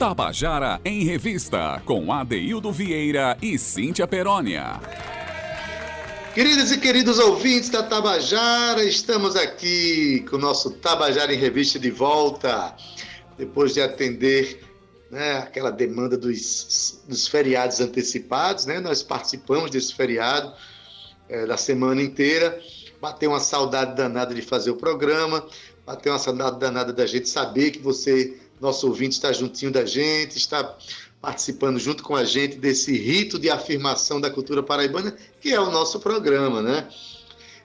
Tabajara em Revista, com Adeildo Vieira e Cíntia Perónia. Queridas e queridos ouvintes da Tabajara, estamos aqui com o nosso Tabajara em Revista de volta, depois de atender né, aquela demanda dos, dos feriados antecipados, né? Nós participamos desse feriado é, da semana inteira, bateu uma saudade danada de fazer o programa, bateu uma saudade danada da gente saber que você, nosso ouvinte, está juntinho da gente, está participando junto com a gente desse rito de afirmação da cultura paraibana, que é o nosso programa, né?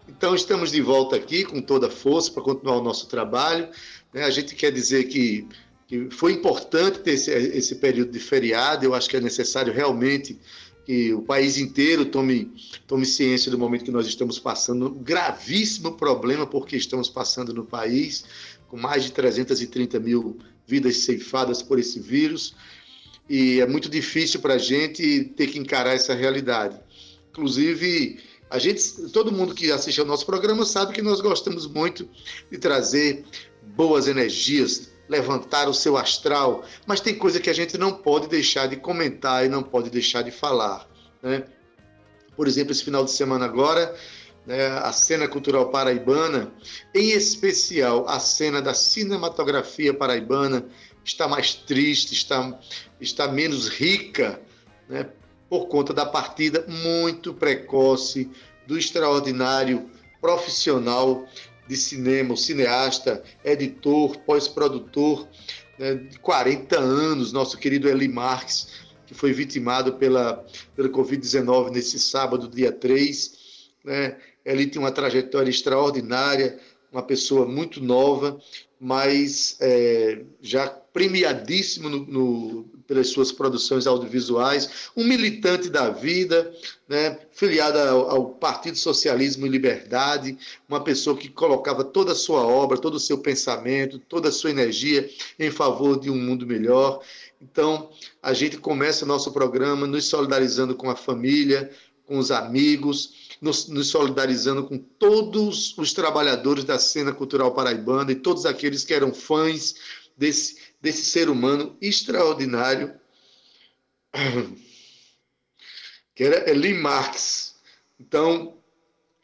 Então, estamos de volta aqui com toda a força para continuar o nosso trabalho. Né? A gente quer dizer que, que foi importante ter esse, esse, período de feriado, eu acho que é necessário realmente que o país inteiro tome, tome ciência do momento que nós estamos passando, um gravíssimo problema porque estamos passando no país, com mais de 330 mil vidas ceifadas por esse vírus e é muito difícil para a gente ter que encarar essa realidade. Inclusive, a gente, todo mundo que assiste ao nosso programa sabe que nós gostamos muito de trazer boas energias, levantar o seu astral, mas tem coisa que a gente não pode deixar de comentar e não pode deixar de falar. Né? Por exemplo, esse final de semana agora, né, a cena cultural paraibana, em especial a cena da cinematografia paraibana, está mais triste, está, está menos rica, né, por conta da partida muito precoce do extraordinário profissional de cinema, cineasta, editor, pós-produtor né, de 40 anos, nosso querido Eli Marques, que foi vitimado pela, pela Covid-19 nesse sábado, dia 3. Né? Ele tem uma trajetória extraordinária, uma pessoa muito nova, mas é, já premiadíssimo no, no, pelas suas produções audiovisuais, um militante da vida, né, filiado ao, ao, Partido Socialismo e Liberdade, uma pessoa que colocava toda a sua obra, todo o seu pensamento, toda a sua energia em favor de um mundo melhor. Então, a gente começa nosso programa nos solidarizando com a família, com os amigos, nos, nos, solidarizando com todos os trabalhadores da cena cultural paraibana e todos aqueles que eram fãs desse, desse ser humano extraordinário, que era Eli Marx. Então,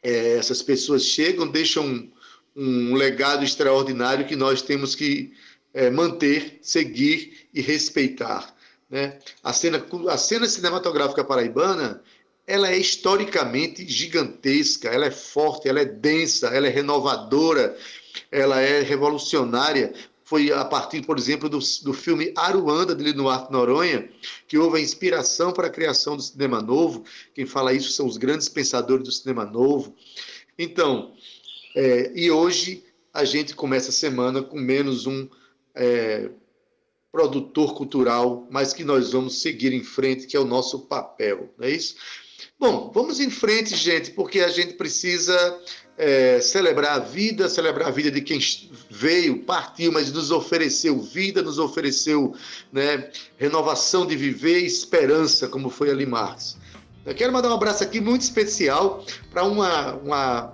é, essas pessoas chegam, deixam um, um, legado extraordinário que nós temos que é, manter, seguir e respeitar. Né? A, cena, a cena cinematográfica paraibana ela é historicamente gigantesca, ela é forte, ela é densa, ela é renovadora, ela é revolucionária. Foi a partir, por exemplo, do, do filme Aruanda, de Linuarte Noronha, que houve a inspiração para a criação do cinema novo. Quem fala isso são os grandes pensadores do cinema novo. Então, é, e hoje a gente começa a semana com menos um é, produtor cultural, mas que nós vamos seguir em frente, que é o nosso papel, não é isso? Bom, vamos em frente, gente, porque a gente precisa é, celebrar a vida, celebrar a vida de quem veio, partiu, mas nos ofereceu vida, nos ofereceu né, renovação de viver e esperança, como foi ali Marx. Eu quero mandar um abraço aqui muito especial para uma, uma,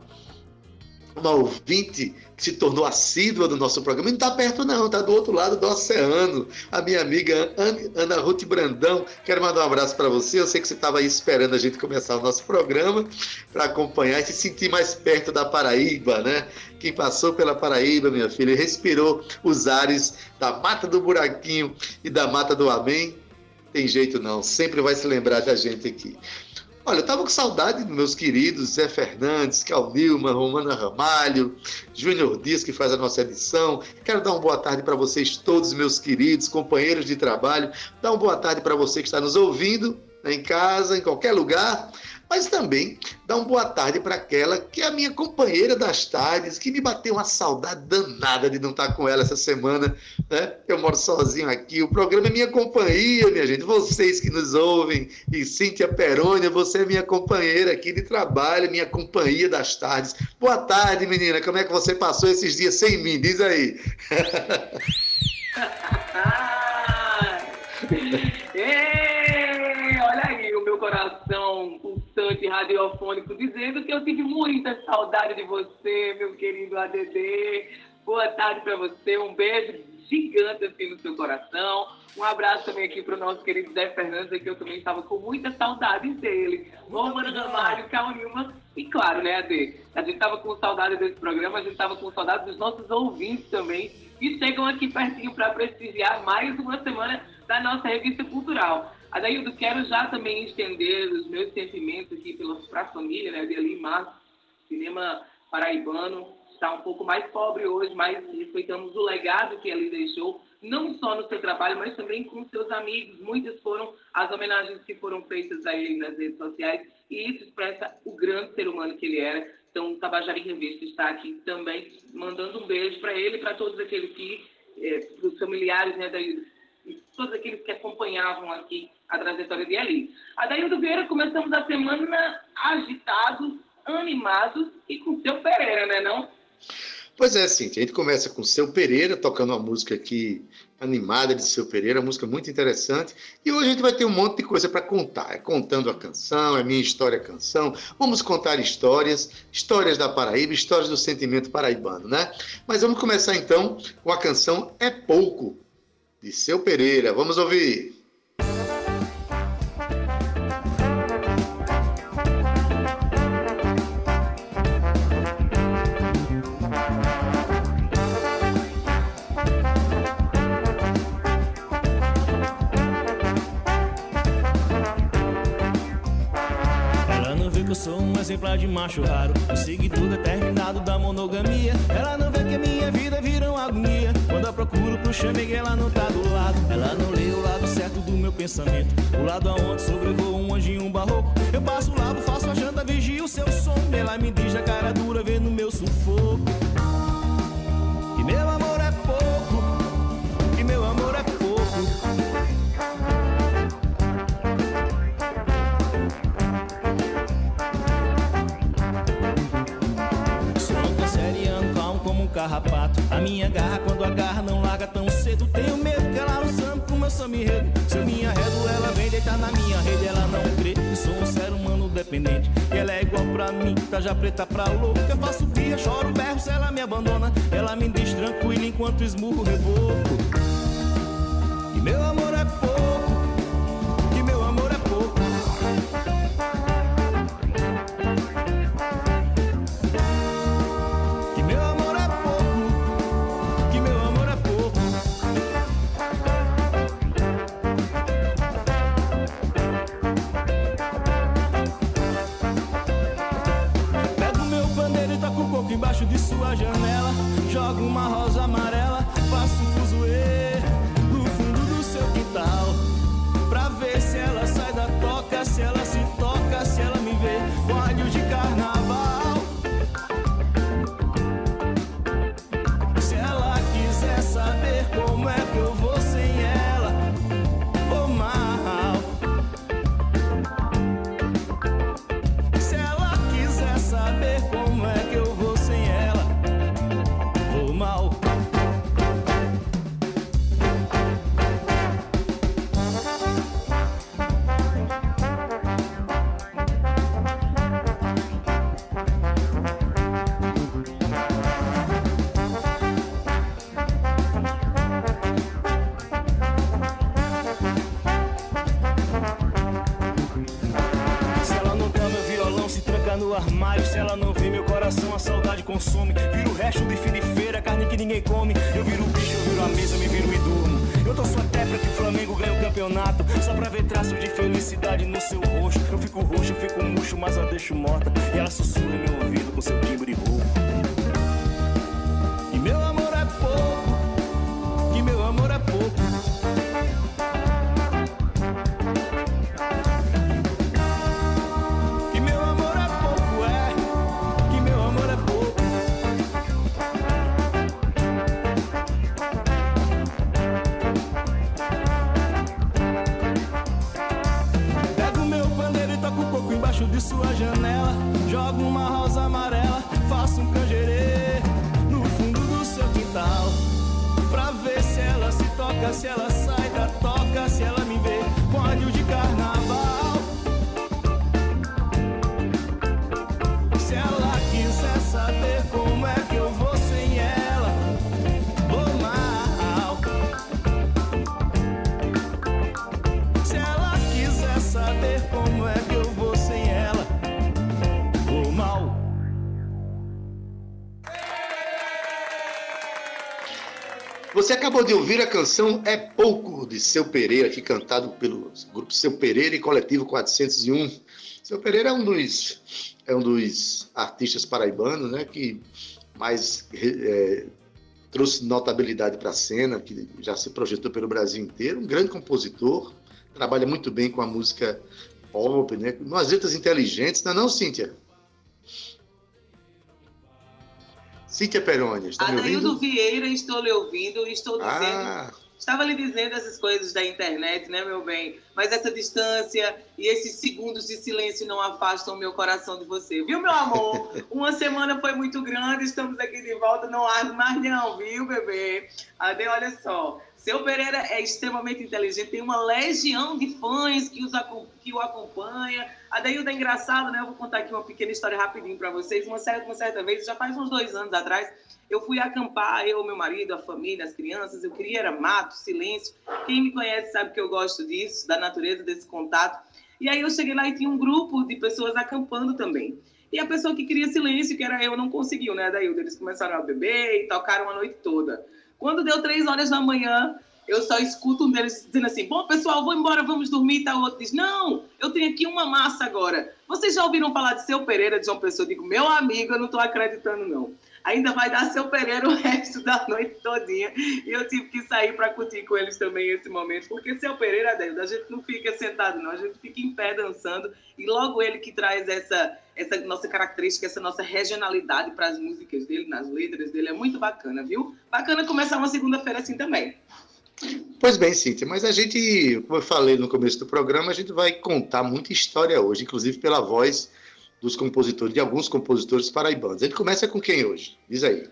uma ouvinte se tornou assídua do nosso programa. não está perto, não, está do outro lado do oceano. A minha amiga Ana Ruth Brandão. Quero mandar um abraço para você. Eu sei que você estava aí esperando a gente começar o nosso programa para acompanhar e se sentir mais perto da Paraíba, né? Quem passou pela Paraíba, minha filha, respirou os ares da Mata do Buraquinho e da Mata do Amém. Tem jeito não, sempre vai se lembrar da gente aqui. Olha, eu estava com saudade dos meus queridos Zé Fernandes, Cal Romana Ramalho, Júnior Dias, que faz a nossa edição. Quero dar uma boa tarde para vocês todos, meus queridos companheiros de trabalho. Dar uma boa tarde para você que está nos ouvindo, né, em casa, em qualquer lugar mas também dar uma boa tarde para aquela que é a minha companheira das tardes, que me bateu uma saudade danada de não estar com ela essa semana. Né? Eu moro sozinho aqui, o programa é minha companhia, minha gente. Vocês que nos ouvem, e Cíntia Perônia, você é minha companheira aqui de trabalho, minha companhia das tardes. Boa tarde, menina. Como é que você passou esses dias sem mim? Diz aí. Ei, olha aí o meu coração pulsante radiofônico dizendo que eu tive muita saudade de você, meu querido ADD. Boa tarde para você, um beijo gigante assim no seu coração. Um abraço também aqui para o nosso querido Zé Fernandes, que eu também estava com muita saudade dele. Romano Ramalho, Cal Nilma e claro, né, Ade? A gente estava com saudade desse programa, a gente estava com saudade dos nossos ouvintes também, que chegam aqui pertinho para prestigiar mais uma semana da nossa revista cultural. Adaildo, quero já também estender os meus sentimentos aqui para a família, né, de Ali Marcos, cinema paraibano, está um pouco mais pobre hoje, mas respeitamos o legado que ele deixou, não só no seu trabalho, mas também com seus amigos. Muitas foram as homenagens que foram feitas a ele nas redes sociais, e isso expressa o grande ser humano que ele era. Então, o Tabajara em Revista está aqui também, mandando um beijo para ele e para todos aqueles que, eh, os familiares, né, da, todos aqueles que acompanhavam aqui a trajetória de Ali. Adaildo Vieira, começamos a semana agitados, animados e com seu Pereira, né não? Pois é, sim. A gente começa com Seu Pereira, tocando uma música aqui animada de Seu Pereira, música muito interessante. E hoje a gente vai ter um monte de coisa para contar. É contando a canção, é minha história canção. Vamos contar histórias, histórias da Paraíba, histórias do sentimento paraibano, né? Mas vamos começar então com a canção É Pouco, de Seu Pereira. Vamos ouvir. Exemplar de macho raro, um seguidor determinado da monogamia. Ela não vê que a minha vida vira uma agonia. Quando eu procuro pro chamego, ela não tá do lado. Ela não lê o lado certo do meu pensamento. O lado aonde sobrevoa um anjinho um barroco. Eu passo o lado, faço a janta, vigio o seu som. Ela me diz a cara dura, vê no meu sufoco. Carrapato. A minha garra, quando a garra não larga tão cedo. Tenho medo que ela samba com meu samba enredo. Se eu me arredo, ela vem deitar na minha rede. Ela não crê que sou um ser humano dependente. Ela é igual pra mim, tá já preta pra louco. Que eu faço birra, choro, berro se ela me abandona. Ela me diz tranquilo enquanto esmurro o reboco. E meu amor é pouco. Janela. Jogo uma rosa amarela, faço um fuzuê no fundo do seu quintal. Pra ver se ela sai da toca, se ela se toca, se ela me vê com olhos de carnaval. Você acabou de ouvir a canção É Pouco, de Seu Pereira, aqui cantado pelo grupo Seu Pereira e Coletivo 401. Seu Pereira é um dos, é um dos artistas paraibanos né, que mais é, trouxe notabilidade para a cena, que já se projetou pelo Brasil inteiro. Um grande compositor, trabalha muito bem com a música pop, né, com umas letras inteligentes, não é não, Cíntia? Cíntia Peroni, está Adaildo me ouvindo? Vieira, estou lhe ouvindo e estou dizendo... Ah. Estava lhe dizendo essas coisas da internet, né, meu bem? Mas essa distância e esses segundos de silêncio não afastam o meu coração de você, viu, meu amor? Uma semana foi muito grande, estamos aqui de volta, não há mais não, viu, bebê? Ade, olha só, seu Pereira é extremamente inteligente, tem uma legião de fãs que, os, que o acompanha. A Deilda é engraçado, né? Eu vou contar aqui uma pequena história rapidinho para vocês. Uma certa, uma certa vez, já faz uns dois anos atrás, eu fui acampar, eu, meu marido, a família, as crianças. Eu queria era mato, silêncio. Quem me conhece sabe que eu gosto disso, da natureza, desse contato. E aí eu cheguei lá e tinha um grupo de pessoas acampando também. E a pessoa que queria silêncio, que era eu, não conseguiu, né, Dailda? Eles começaram a beber e tocaram a noite toda. Quando deu três horas da manhã, eu só escuto um deles dizendo assim: Bom, pessoal, vou embora, vamos dormir. E o outro diz: Não, eu tenho aqui uma massa agora. Vocês já ouviram falar de seu Pereira de João Pessoa? Eu digo: Meu amigo, eu não estou acreditando, não. Ainda vai dar seu Pereira o resto da noite todinha. E eu tive que sair para curtir com eles também esse momento, porque seu Pereira, a gente não fica sentado, não, a gente fica em pé dançando. E logo ele que traz essa, essa nossa característica, essa nossa regionalidade para as músicas dele, nas letras dele, é muito bacana, viu? Bacana começar uma segunda-feira assim também. Pois bem, Cíntia, mas a gente, como eu falei no começo do programa, a gente vai contar muita história hoje, inclusive pela voz dos compositores, de alguns compositores paraibanos. Gente começa com quem hoje? Diz aí.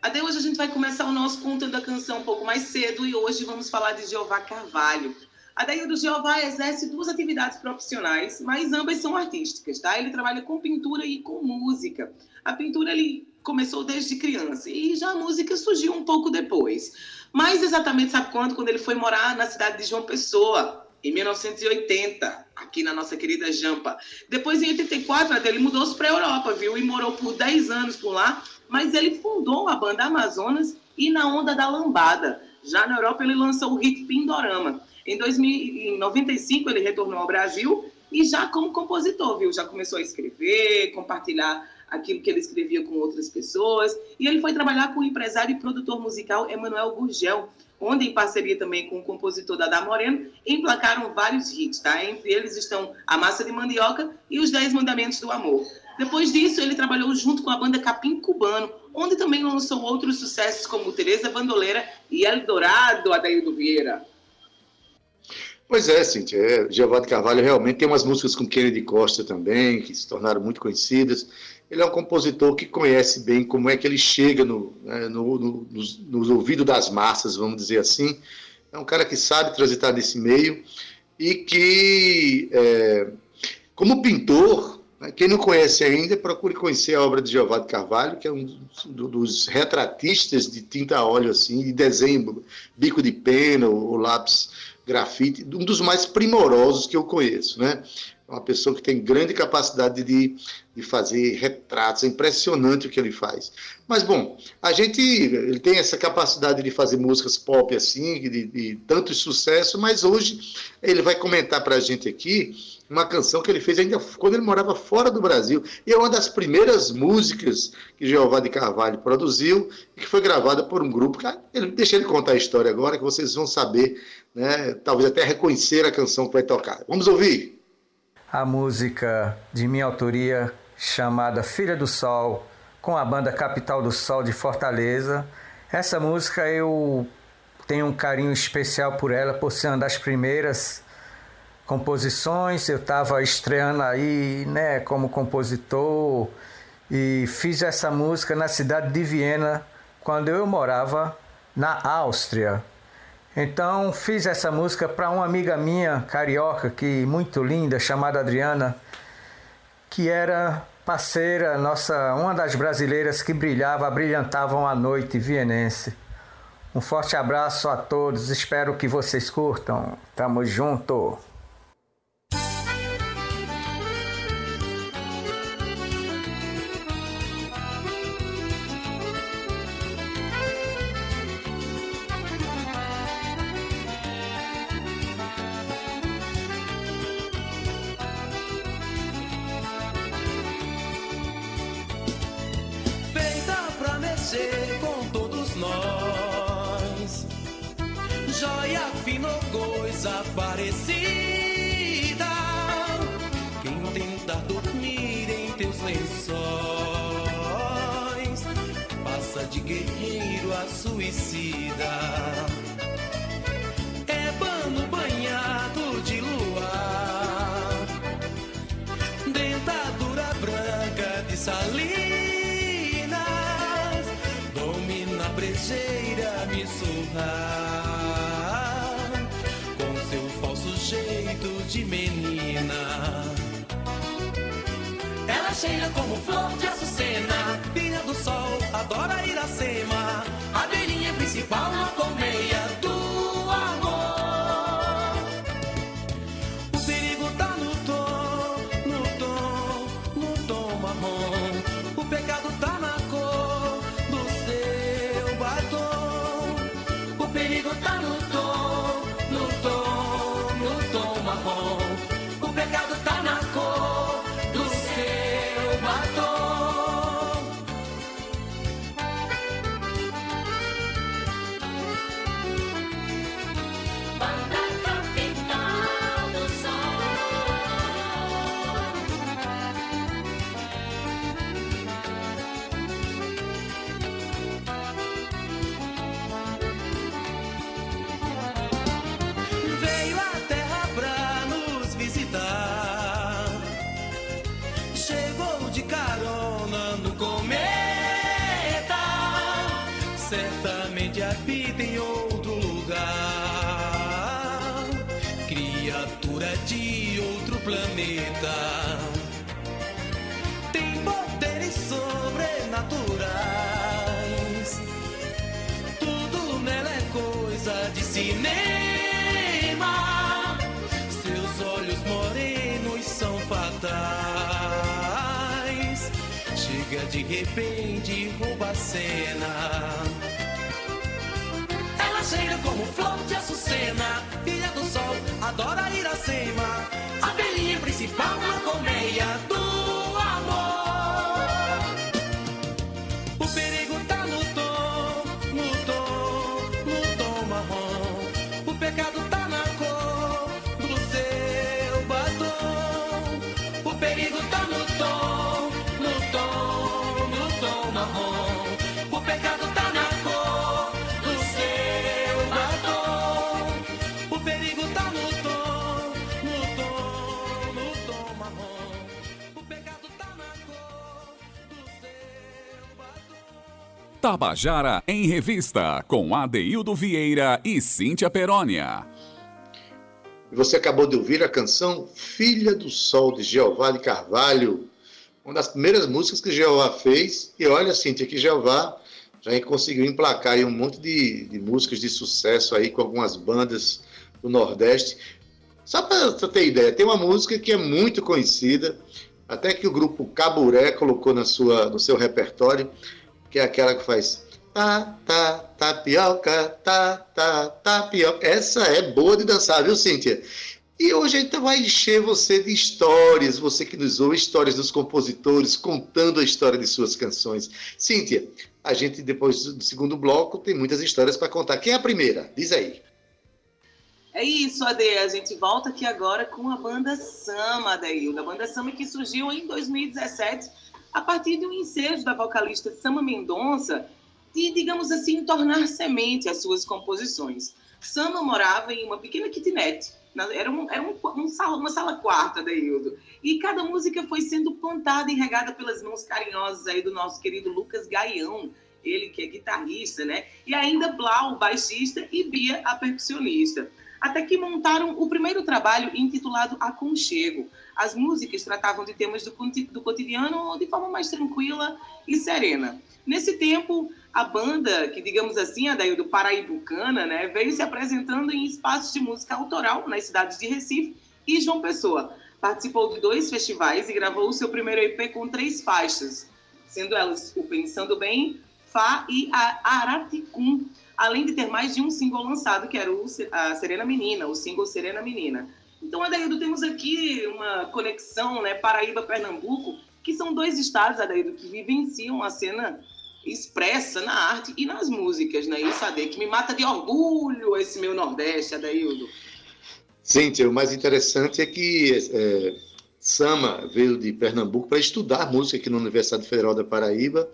Até hoje a gente vai começar o nosso conto da canção um pouco mais cedo e hoje vamos falar de Jeová Carvalho. A do Jeová exerce duas atividades profissionais, mas ambas são artísticas, tá? Ele trabalha com pintura e com música. A pintura ele começou desde criança e já a música surgiu um pouco depois. Mais exatamente, sabe quando? Quando ele foi morar na cidade de João Pessoa, em 1980, aqui na nossa querida Jampa. Depois, em 84, ele mudou-se para a Europa, viu? E morou por 10 anos por lá, mas ele fundou a banda Amazonas e na onda da lambada. Já na Europa, ele lançou o hit Pindorama. Em 1995, ele retornou ao Brasil e já como compositor, viu? Já começou a escrever, compartilhar aquilo que ele escrevia com outras pessoas. E ele foi trabalhar com o empresário e produtor musical Emanuel Gurgel, onde, em parceria também com o compositor Dada Moreno, emplacaram vários hits, tá? Entre eles estão A Massa de Mandioca e Os Dez Mandamentos do Amor. Depois disso, ele trabalhou junto com a banda Capim Cubano, onde também lançou outros sucessos como Teresa Bandoleira e Eldorado, Adaildo Vieira. Pois é, Cintia. É, Giovanni Carvalho realmente tem umas músicas com Kennedy Costa também, que se tornaram muito conhecidas. Ele é um compositor que conhece bem como é que ele chega no, né, no, no, nos, nos ouvidos das massas, vamos dizer assim. É um cara que sabe transitar nesse meio e que, é, como pintor, né, quem não conhece ainda, procure conhecer a obra de Giovanni Carvalho, que é um dos retratistas de tinta a óleo, assim, de desenho, bico de pena, o lápis grafite, um dos mais primorosos que eu conheço, né? É uma pessoa que tem grande capacidade de, de fazer retratos, é impressionante o que ele faz. Mas, bom, a gente ele tem essa capacidade de fazer músicas pop assim, de, de tanto sucesso, mas hoje ele vai comentar para a gente aqui uma canção que ele fez ainda quando ele morava fora do Brasil. E é uma das primeiras músicas que Jeová de Carvalho produziu e que foi gravada por um grupo. Ele, deixa ele contar a história agora, que vocês vão saber, né, talvez até reconhecer a canção que vai tocar. Vamos ouvir? A música de minha autoria chamada Filha do Sol, com a banda Capital do Sol de Fortaleza. Essa música eu tenho um carinho especial por ela, por ser uma das primeiras composições. Eu estava estreando aí, né, como compositor e fiz essa música na cidade de Viena, quando eu morava na Áustria. Então fiz essa música para uma amiga minha carioca que muito linda chamada Adriana, que era parceira nossa, uma das brasileiras que brilhava, brilhantavam a noite vienense. Um forte abraço a todos, espero que vocês curtam. Tamo junto. Com todos nós. Joia fina coisa parecida. Quem tentar dormir em teus lençóis passa de guerreiro a suicida. É pano banhado de luar, dentadura branca de salinas, domina a brejeira me surrar com seu falso jeito de menina. Ela cheira como flor de açucena, filha do sol, adora Iracema, abelhinha principal na colmeia Habita em outro lugar. Criatura de outro planeta. Tem poderes sobrenaturais. Tudo nela é coisa de cinema. Seus olhos morenos são fatais. Chega de repente rouba a cena. Ela cheira como flor de açucena, filha do sol, adora Iracema. Abelhinha principal na colmeia do amor. Tabajara em Revista, com Adeildo Vieira e Cíntia Perónia. Você acabou de ouvir a canção Filha do Sol, de Jeová de Carvalho, uma das primeiras músicas que Jeová fez. E olha, Cíntia, que Jeová já conseguiu emplacar aí um monte de, de músicas de sucesso aí com algumas bandas do Nordeste. Só para você ter ideia, tem uma música que é muito conhecida, até que o grupo Caburé colocou na sua, no seu repertório, que é aquela que faz tá, tá, tapioca, tá, tá, tapioca. Essa é boa de dançar, viu, Cíntia? E hoje a gente vai encher você de histórias, você que nos ouve, histórias dos compositores, contando a história de suas canções. Cíntia, a gente depois do segundo bloco tem muitas histórias para contar. Quem é a primeira? Diz aí. É isso, Ade. A gente volta aqui agora com a banda Sama, Adailda. A banda Sama que surgiu em 2017 a partir de um ensejo da vocalista Sama Mendonça de, digamos assim, tornar semente as suas composições. Sama morava em uma pequena kitnet. Era, um, era um, um sala, uma sala quarta, Adaildo. E cada música foi sendo plantada e regada pelas mãos carinhosas aí do nosso querido Lucas Gaião, ele que é guitarrista, né? E ainda Blau, baixista, e Bia, a percussionista. Até que montaram o primeiro trabalho intitulado Aconchego. As músicas tratavam de temas do, do cotidiano de forma mais tranquila e serena. Nesse tempo, a banda, que digamos assim, a daí do Paraibucana, né, veio se apresentando em espaços de música autoral nas cidades de Recife e João Pessoa. Participou de dois festivais e gravou o seu primeiro EP com três faixas, sendo elas o Pensando Bem, Fá e a Araticum, além de ter mais de um single lançado, que era o a Serena Menina, o single Serena Menina. Então, Adaildo, temos aqui uma conexão, né, Paraíba-Pernambuco, que são dois estados, Adaildo, que vivenciam a cena expressa na arte e nas músicas, né? Isso, que me mata de orgulho esse meu Nordeste, Adaildo. Cíntia, o mais interessante é que é, Sama veio de Pernambuco para estudar música aqui na Universidade Federal da Paraíba,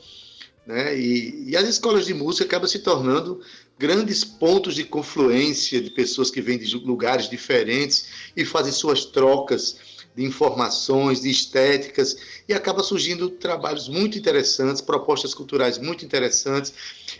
né? E, e, as escolas de música acabam se tornando grandes pontos de confluência de pessoas que vêm de lugares diferentes e fazem suas trocas de informações, de estéticas, e acaba surgindo trabalhos muito interessantes, propostas culturais muito interessantes.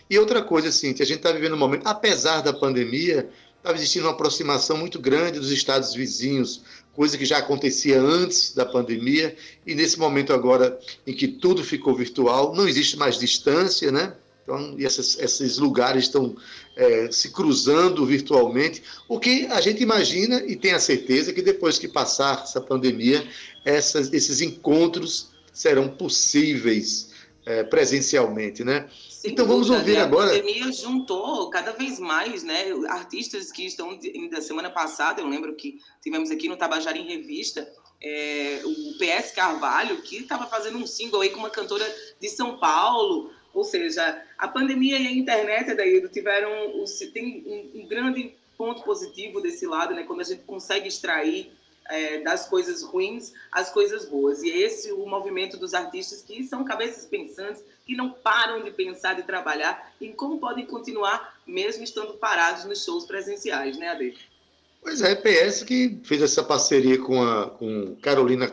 E outra coisa, assim, que a gente está vivendo um momento, apesar da pandemia, estava existindo uma aproximação muito grande dos estados vizinhos, coisa que já acontecia antes da pandemia, e nesse momento agora em que tudo ficou virtual, não existe mais distância, né? Então, e essas, esses lugares estão é, se cruzando virtualmente, o que a gente imagina e tem a certeza que depois que passar essa pandemia, essas, esses encontros serão possíveis é, presencialmente, né? Sem então vamos dúvida, ouvir né? agora. A pandemia juntou cada vez mais, né? Artistas que estão da semana passada, eu lembro que tivemos aqui no Tabajara em Revista, é, o PS Carvalho, que estava fazendo um single aí com uma cantora de São Paulo. Ou seja, a pandemia e a internet, Adaildo, tiveram tem um, grande ponto positivo desse lado, né? Quando a gente consegue extrair é, das coisas ruins as coisas boas. E é esse o movimento dos artistas que são cabeças pensantes, que não param de pensar, de trabalhar em como podem continuar mesmo estando parados nos shows presenciais, né, Ade? Pois é, PS que fez essa parceria com a com Carolina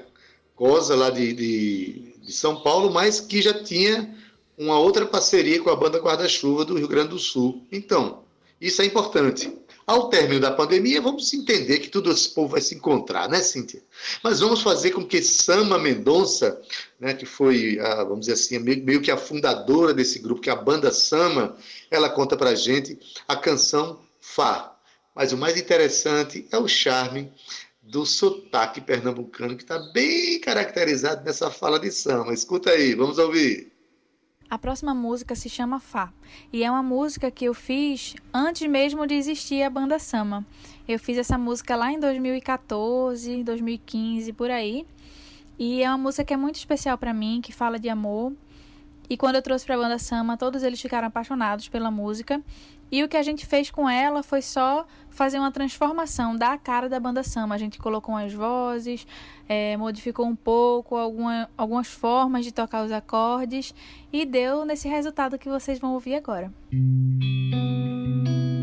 Cosa, lá de, de, de São Paulo, mas que já tinha uma outra parceria com a banda Guarda-Chuva do Rio Grande do Sul. Então, isso é importante. Ao término da pandemia, vamos entender que todo esse povo vai se encontrar, né, Cíntia? Mas vamos fazer com que Sama Mendonça, né, que foi, a, vamos dizer assim, meio, meio, que a fundadora desse grupo, que é a banda Sama, ela conta pra gente a canção Fá. Mas o mais interessante é o charme do sotaque pernambucano, que está bem caracterizado nessa fala de Sama. Escuta aí, vamos ouvir. A próxima música se chama Fá e é uma música que eu fiz antes mesmo de existir a banda Sama. Eu fiz essa música lá em 2014, 2015 por aí. E é uma música que é muito especial para mim, que fala de amor. E quando eu trouxe para a banda Sama, todos eles ficaram apaixonados pela música. E o que a gente fez com ela foi só fazer uma transformação da cara da banda Sama. A gente colocou umas vozes, é, modificou um pouco alguma, algumas formas de tocar os acordes e deu nesse resultado que vocês vão ouvir agora. Já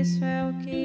Isso é o que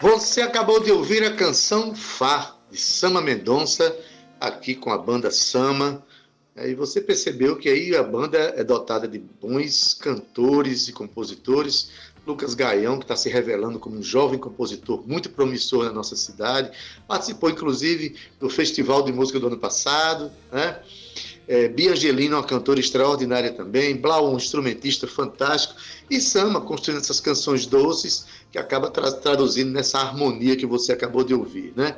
Você acabou de ouvir a canção Fá, de Sama Mendonça, aqui com a banda Sama. E você percebeu que aí a banda é dotada de bons cantores e compositores. Lucas Gaião, que está se revelando como um jovem compositor muito promissor na nossa cidade, participou inclusive do Festival de Música do ano passado, né? É, Bia Angelina, uma cantora extraordinária também, Blau, um instrumentista fantástico, e Sama, construindo essas canções doces que acaba tra traduzindo nessa harmonia que você acabou de ouvir, né?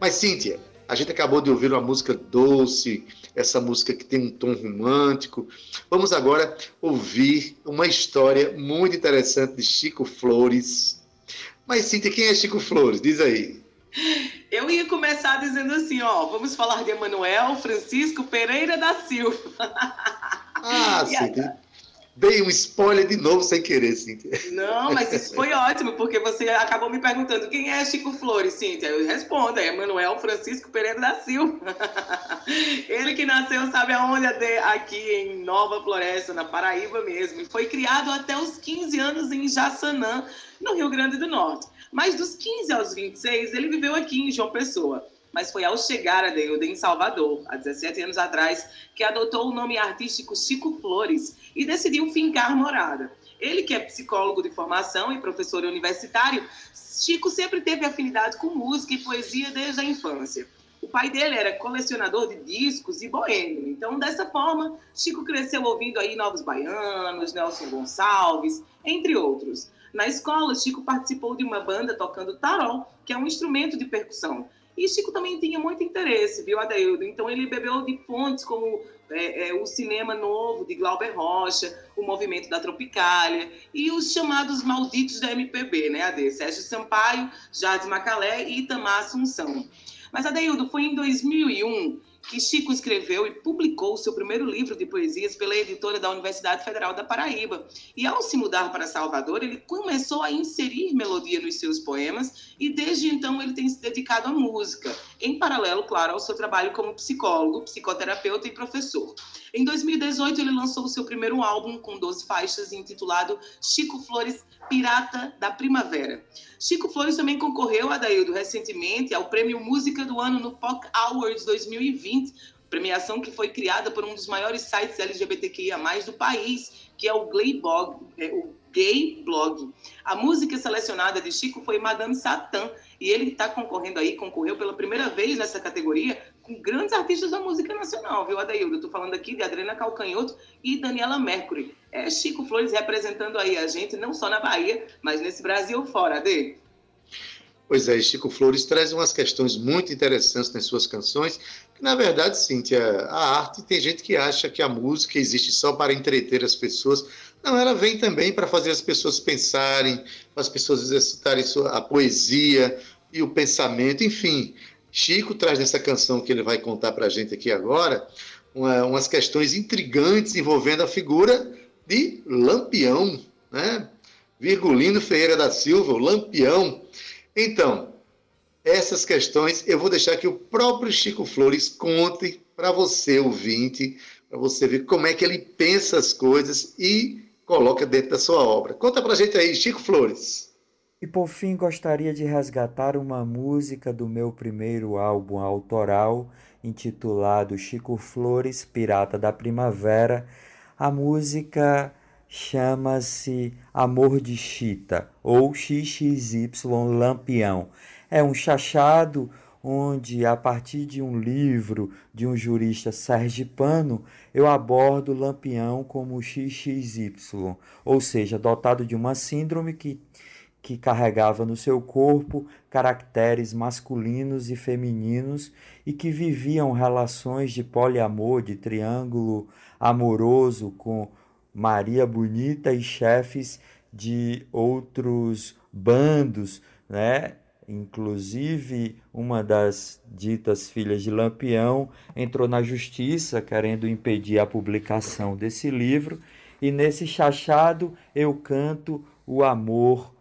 Mas, Cíntia, a gente acabou de ouvir uma música doce, essa música que tem um tom romântico. Vamos agora ouvir uma história muito interessante de Chico Flores. Mas, Cíntia, quem é Chico Flores? Diz aí. Eu ia começar dizendo assim, ó, vamos falar de Emanuel Francisco Pereira da Silva. Ah, Cíntia. Dei um spoiler de novo sem querer, Cíntia. Não, mas isso foi ótimo, porque você acabou me perguntando quem é Chico Flores, Cíntia. Eu respondo, é Emanuel Francisco Pereira da Silva. Ele que nasceu, sabe aonde? Aqui em Nova Floresta, na Paraíba mesmo. E foi criado até os 15 anos em Jaçanã, no Rio Grande do Norte. Mas dos 15 aos 26, ele viveu aqui em João Pessoa mas foi ao chegar a Deilda em Salvador, há 17 anos atrás, que adotou o nome artístico Chico Flores e decidiu fincar morada. Ele, que é psicólogo de formação e professor universitário, Chico sempre teve afinidade com música e poesia desde a infância. O pai dele era colecionador de discos e boêmio. Então, dessa forma, Chico cresceu ouvindo aí Novos Baianos, Nelson Gonçalves, entre outros. Na escola, Chico participou de uma banda tocando tarol, que é um instrumento de percussão. E Chico também tinha muito interesse, viu, Adeildo? Então ele bebeu de fontes como é, é, o cinema novo de Glauber Rocha, o movimento da Tropicália e os chamados malditos da MPB, né, Ade? Sérgio Sampaio, Jardim Macalé e Itamar Assunção. Mas, Adeildo, foi em 2001 que Chico escreveu e publicou seu primeiro livro de poesias pela editora da Universidade Federal da Paraíba. E ao se mudar para Salvador, ele começou a inserir melodia nos seus poemas e desde então ele tem se dedicado à música, em paralelo, claro, ao seu trabalho como psicólogo, psicoterapeuta e professor. Em 2018, ele lançou o seu primeiro álbum com 12 faixas, intitulado Chico Flores Pirata da Primavera. Chico Flores também concorreu, Adaildo, recentemente ao Prêmio Música do Ano no POC Awards 2020, premiação que foi criada por um dos maiores sites LGBTQIA+, do país, que é o Gayblog, é, o Gay Blog. A música selecionada de Chico foi Madame Satã, e ele está concorrendo aí, concorreu pela primeira vez nessa categoria com grandes artistas da música nacional, viu, Adaildo? Estou falando aqui de Adriana Calcanhoto e Daniela Mercury. É Chico Flores representando aí a gente, não só na Bahia, mas nesse Brasil fora, Ade. Pois é, Chico Flores traz umas questões muito interessantes nas suas canções, que na verdade, Cíntia, a arte tem gente que acha que a música existe só para entreter as pessoas. Não, ela vem também para fazer as pessoas pensarem, para as pessoas exercitarem a poesia e o pensamento, enfim. Chico traz nessa canção que ele vai contar para a gente aqui agora uma, umas questões intrigantes envolvendo a figura de Lampião, né? Virgulino Ferreira da Silva, o Lampião. Então, essas questões eu vou deixar que o próprio Chico Flores conte para você, ouvinte, para você ver como é que ele pensa as coisas e coloca dentro da sua obra. Conta para a gente aí, Chico Flores. E por fim, gostaria de resgatar uma música do meu primeiro álbum autoral, intitulado Chico Flores, Pirata da Primavera. A música chama-se Amor de Chita ou XXY Lampião. É um chachado onde, a partir de um livro de um jurista sergipano, eu abordo lampião como XXY, ou seja, dotado de uma síndrome que, que carregava no seu corpo caracteres masculinos e femininos e que viviam relações de poliamor, de triângulo amoroso com Maria Bonita e chefes de outros bandos, né? Inclusive, uma das ditas filhas de Lampião entrou na justiça querendo impedir a publicação desse livro, e nesse chachado eu canto o amor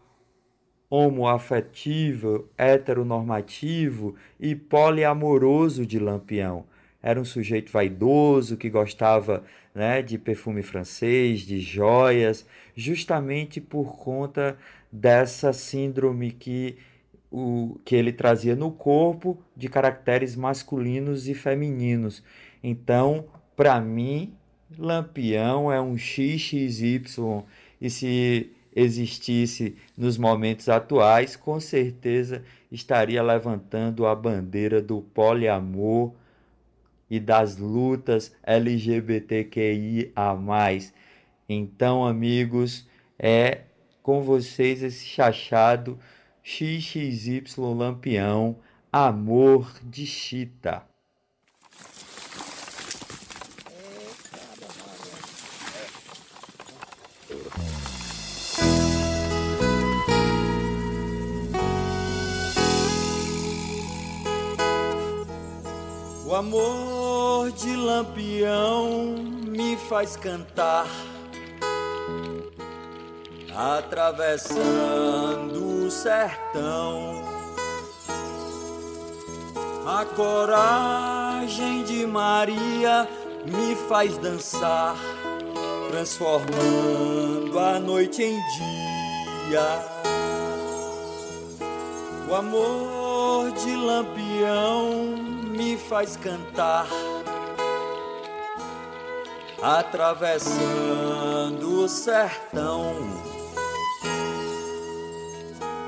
homoafetivo, heteronormativo e poliamoroso de Lampião. Era um sujeito vaidoso que gostava né, de perfume francês, de joias, justamente por conta dessa síndrome que o que ele trazia no corpo de caracteres masculinos e femininos. Então, para mim, Lampião é um XXY e se existisse nos momentos atuais, com certeza estaria levantando a bandeira do poliamor e das lutas LGBTQIA+. Então, amigos, é com vocês esse chachado XXY Lampião, Amor de Chita. O amor de Lampião me faz cantar, atravessando o sertão. A coragem de Maria me faz dançar, transformando a noite em dia. O amor de Lampião me faz cantar, atravessando o sertão.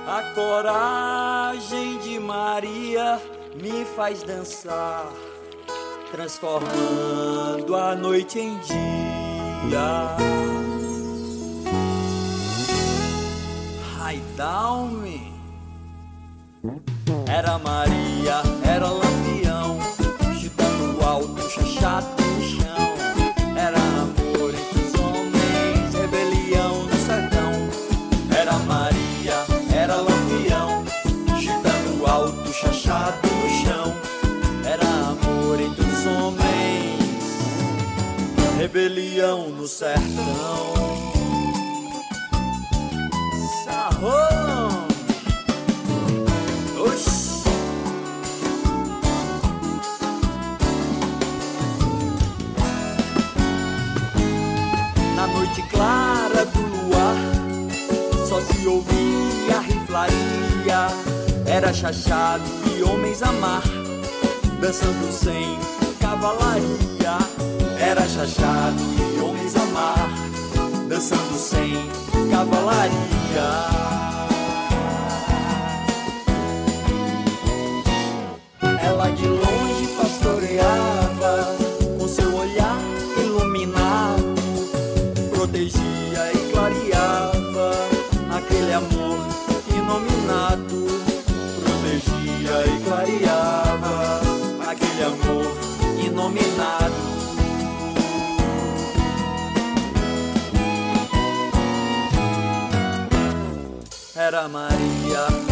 A coragem de Maria me faz dançar, transformando a noite em dia. Ai, me Era Maria, no sertão. Na noite clara do luar, só se ouvia riflaria. Era chachado e homens a mar, dançando sem cavalaria. Era chachado dançando sem cavalaria. Ela de longe pastoreava, com seu olhar iluminado, protegia e clareava aquele amor inominado. Protegia e clareava aquele amor inominado. Era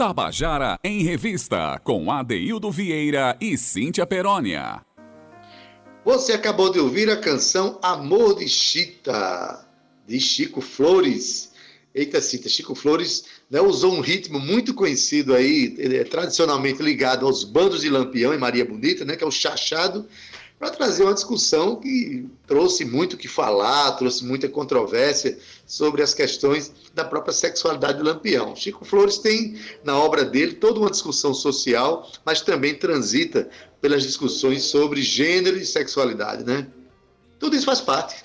Tabajara em Revista, com Adeildo Vieira e Cíntia Perónia. Você acabou de ouvir a canção Amor de Chita, de Chico Flores. Eita, Cita, Chico Flores né, usou um ritmo muito conhecido aí, é tradicionalmente ligado aos bandos de Lampião e Maria Bonita, né, que é o chachado, para trazer uma discussão que trouxe muito o que falar, trouxe muita controvérsia sobre as questões da própria sexualidade do Lampião. Chico Flores tem na obra dele toda uma discussão social, mas também transita pelas discussões sobre gênero e sexualidade, né? Tudo isso faz parte.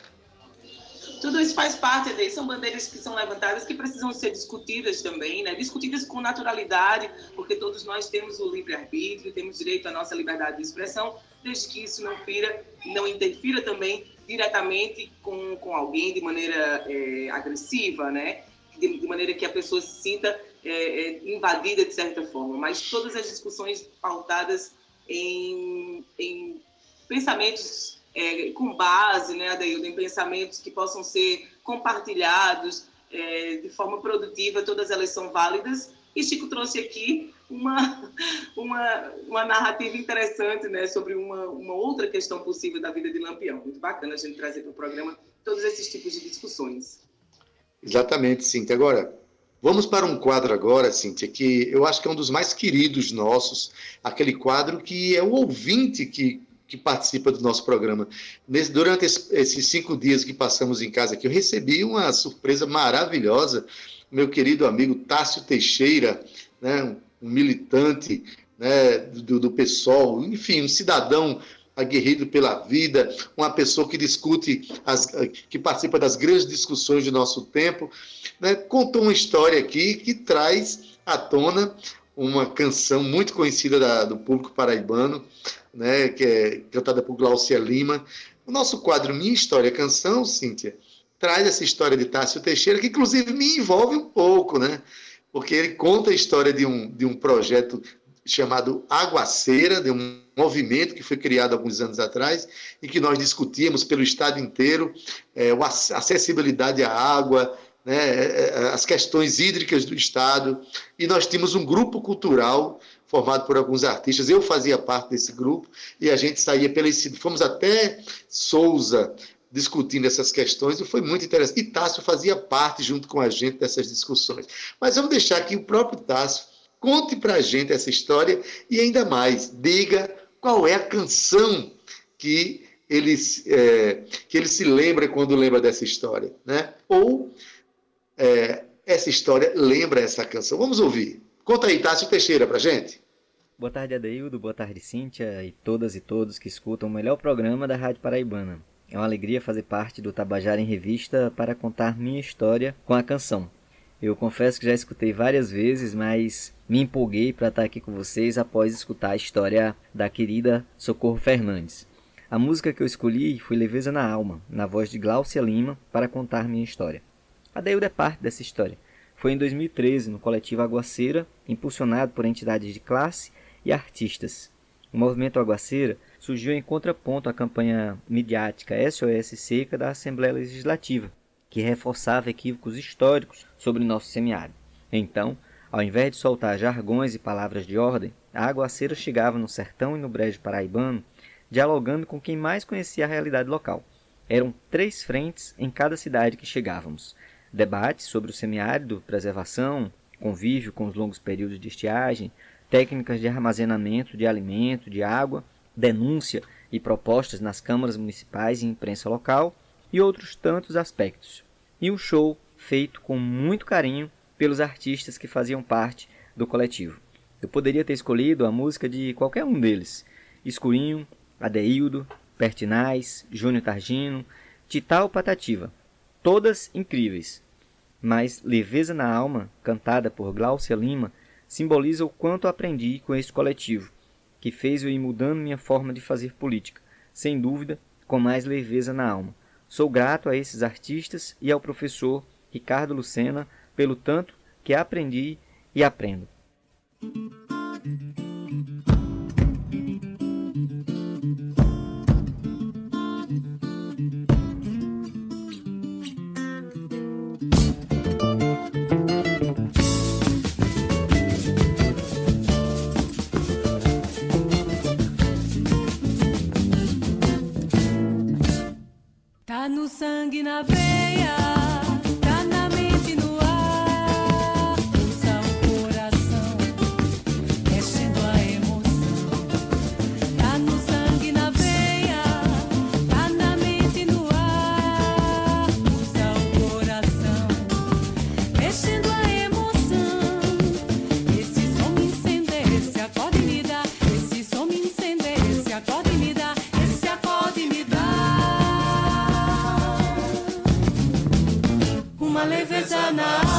Tudo isso faz parte daí, são bandeiras que são levantadas que precisam ser discutidas também, né? Discutidas com naturalidade, porque todos nós temos o livre arbítrio, temos direito à nossa liberdade de expressão, desde que isso não fira, não interfira também diretamente com, com alguém de maneira é, agressiva, né? De, de, maneira que a pessoa se sinta é, é, invadida de certa forma. Mas todas as discussões pautadas em, em pensamentos é, com base, né, Adaildo, em pensamentos que possam ser compartilhados é, de forma produtiva, todas elas são válidas. E Chico trouxe aqui uma, uma, uma narrativa interessante né, sobre uma, uma outra questão possível da vida de Lampião. Muito bacana a gente trazer para o programa todos esses tipos de discussões. Exatamente, Cíntia. Agora, vamos para um quadro agora, Cíntia, que eu acho que é um dos mais queridos nossos, aquele quadro que é o ouvinte que que participa do nosso programa. Nesse, durante esses cinco dias que passamos em casa aqui, eu recebi uma surpresa maravilhosa. Meu querido amigo Tássio Teixeira, né, um militante né, do, do PSOL, enfim, um cidadão aguerrido pela vida, uma pessoa que discute, as, que participa das grandes discussões do nosso tempo, né, contou uma história aqui que traz à tona uma canção muito conhecida da, do público paraibano, né, que é cantada por Glaucia Lima. O nosso quadro Minha História Canção, Cíntia, traz essa história de Tássio Teixeira, que inclusive me envolve um pouco, né? Porque ele conta a história de um, de um projeto chamado Aguaceira, de um movimento que foi criado alguns anos atrás e que nós discutíamos pelo estado inteiro é, a acessibilidade à água, né, é, é, as questões hídricas do estado e nós tínhamos um grupo cultural formado por alguns artistas. Eu fazia parte desse grupo e a gente saía pela fomos até Souza discutindo essas questões e foi muito interessante. E Tássio fazia parte junto com a gente dessas discussões. Mas vamos deixar que o próprio Tássio conte para a gente essa história e ainda mais diga qual é a canção que ele, é, que ele se lembra quando lembra dessa história, né? Ou é, essa história lembra essa canção. Vamos ouvir. Conta aí, Tássio Teixeira, pra gente. Boa tarde, Adeildo. Boa tarde, Cíntia e todas e todos que escutam o melhor programa da Rádio Paraibana. É uma alegria fazer parte do Tabajara em Revista para contar minha história com a canção. Eu confesso que já escutei várias vezes, mas me empolguei para estar aqui com vocês após escutar a história da querida Socorro Fernandes. A música que eu escolhi foi Leveza na Alma, na voz de Glaucia Lima, para contar minha história. A Deilda é parte dessa história. Foi em 2013, no coletivo Aguaceira, impulsionado por entidades de classe e artistas. O movimento Aguaceira surgiu em contraponto à campanha midiática SOS Seca da Assembleia Legislativa, que reforçava equívocos históricos sobre nosso semiárido. Então, ao invés de soltar jargões e palavras de ordem, a Aguaceira chegava no sertão e no brejo paraibano, dialogando com quem mais conhecia a realidade local. Eram três frentes em cada cidade que chegávamos, debates sobre o semiárido, preservação, convívio com os longos períodos de estiagem, técnicas de armazenamento de alimento, de água, denúncia e propostas nas câmaras municipais e imprensa local e outros tantos aspectos. E um show feito com muito carinho pelos artistas que faziam parte do coletivo. Eu poderia ter escolhido a música de qualquer um deles: Escurinho, Adeildo, Pertinaz, Júnior Targino, Tital Patativa. Todas incríveis, mas Leveza na Alma, cantada por Glaucia Lima, simboliza o quanto aprendi com este coletivo, que fez eu ir mudando minha forma de fazer política, sem dúvida, com mais leveza na alma. Sou grato a esses artistas e ao professor Ricardo Lucena pelo tanto que aprendi e aprendo. Tá na no ar, pulsa o sana.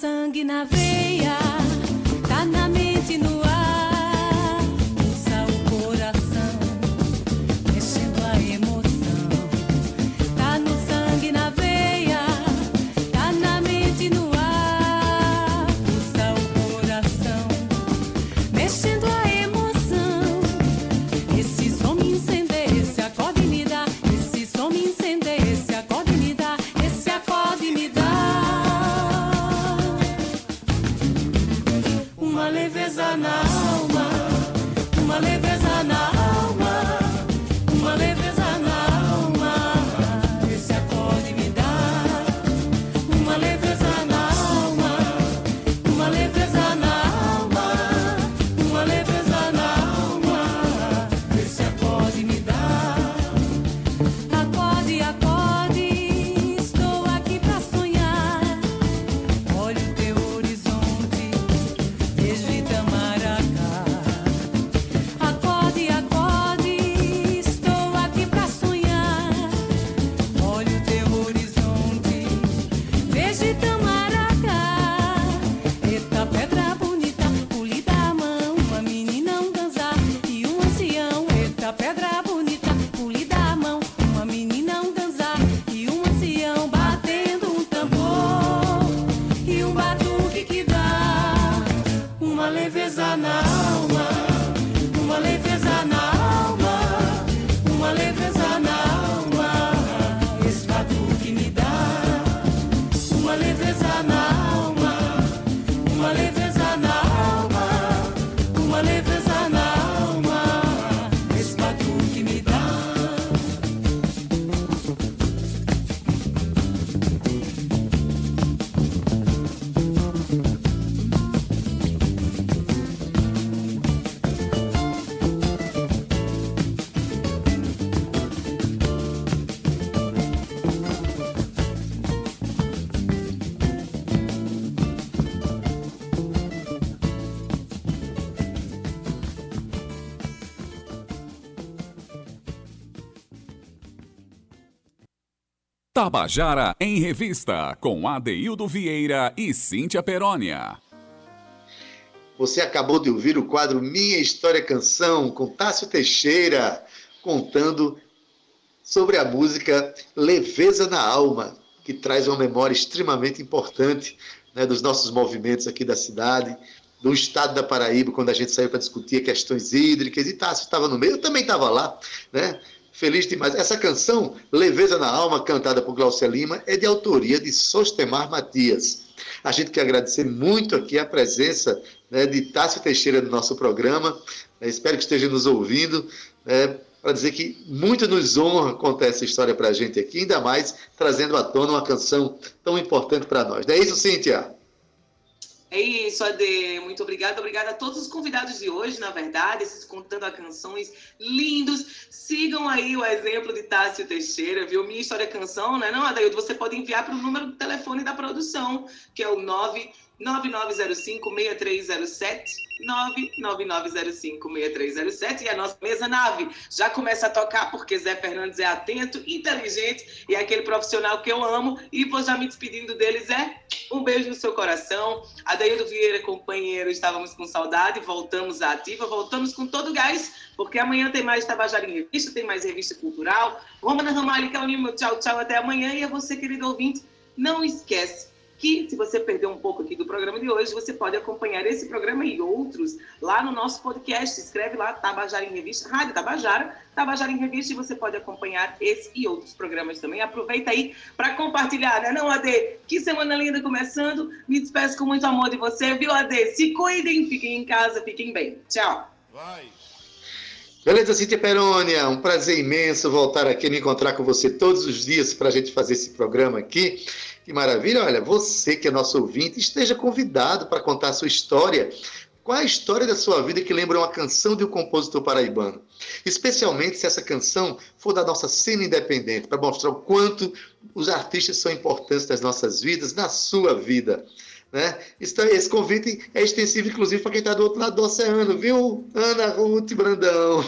sangue na veia. Tabajara em Revista, com Adeildo Vieira e Cíntia Perónia. Você acabou de ouvir o quadro Minha História Canção, com Tássio Teixeira, contando sobre a música Leveza na Alma, que traz uma memória extremamente importante né, dos nossos movimentos aqui da cidade, do estado da Paraíba, quando a gente saiu para discutir questões hídricas, e Tássio estava no meio, eu também estava lá, né? Feliz demais. Essa canção, Leveza na Alma, cantada por Glaucia Lima, é de autoria de Sostemar Matias. A gente quer agradecer muito aqui a presença né, de Tássio Teixeira no nosso programa. Né, espero que esteja nos ouvindo. Né, para dizer que muito nos honra contar essa história para a gente aqui, ainda mais trazendo à tona uma canção tão importante para nós. Não é isso, Cíntia? É isso, Ade. Muito obrigada. Obrigada a todos os convidados de hoje, na verdade, esses contando a canções lindos. Sigam aí o exemplo de Tássio Teixeira, viu? Minha História Canção, né? Não, Adaildo, você pode enviar para o número do telefone da produção, que é o 99905-6307. 99905-6307 e a nossa mesa nave já começa a tocar porque Zé Fernandes é atento, inteligente e é aquele profissional que eu amo. E vou já me despedindo deles é um beijo no seu coração. Adaildo Vieira, companheiro, estávamos com saudade. Voltamos à ativa, voltamos com todo o gás porque amanhã tem mais Tabajara em Revista, tem mais Revista Cultural. Romana Ramalho, Calnimo, tchau, tchau, até amanhã. E a você, querido ouvinte, não esquece que se você perdeu um pouco aqui do programa de hoje, você pode acompanhar esse programa e outros lá no nosso podcast. Escreve lá Tabajara em Revista, Rádio Tabajara, Tabajara em Revista, e você pode acompanhar esse e outros programas também. Aproveita aí para compartilhar, né? Não, Ade? Que semana linda começando. Me despeço com muito amor de você, viu, Ade? Se cuidem, fiquem em casa, fiquem bem. Tchau. Vai. Beleza, Cíntia Perônia, um prazer imenso voltar aqui e me encontrar com você todos os dias para a gente fazer esse programa aqui. Que maravilha! Olha, você que é nosso ouvinte, esteja convidado para contar a sua história. Qual é a história da sua vida que lembra uma canção de um compositor paraibano? Especialmente se essa canção for da nossa cena independente, para mostrar o quanto os artistas são importantes nas nossas vidas, na sua vida. Né? Esse convite é extensivo, inclusive, para quem está do outro lado do oceano, viu? Ana Ruth Brandão.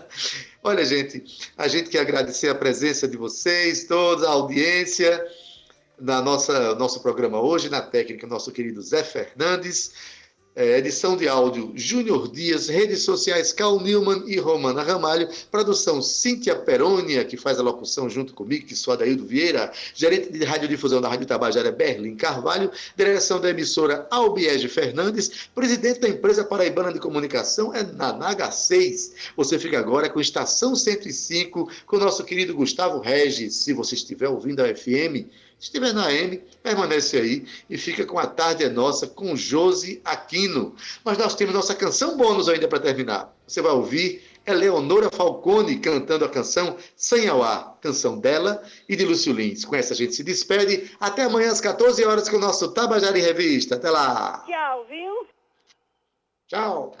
Olha, gente, a gente quer agradecer a presença de vocês, toda a audiência na nossa nosso programa hoje, na técnica, nosso querido Zé Fernandes. É, edição de áudio Júnior Dias, redes sociais Cal Newman e Romana Ramalho, produção Cíntia Perônia, que faz a locução junto comigo, que sou Adaildo Vieira, gerente de radiodifusão da Rádio Tabajara Berlim Carvalho, direção da emissora Albiege Fernandes, presidente da empresa paraibana de comunicação é Nanaga 6. Você fica agora com Estação 105, com o nosso querido Gustavo Regis, se você estiver ouvindo a FM, estiver na AM, permanece aí e fica com a tarde é nossa com Josi Aquino. Mas nós temos nossa canção bônus ainda para terminar. Você vai ouvir Eleonora Falcone cantando a canção Sem ao Ar, canção dela e de Lúcio Lins. Com essa a gente se despede. Até amanhã às 14 horas com o nosso Tabajara em Revista. Até lá. Tchau, viu? Tchau.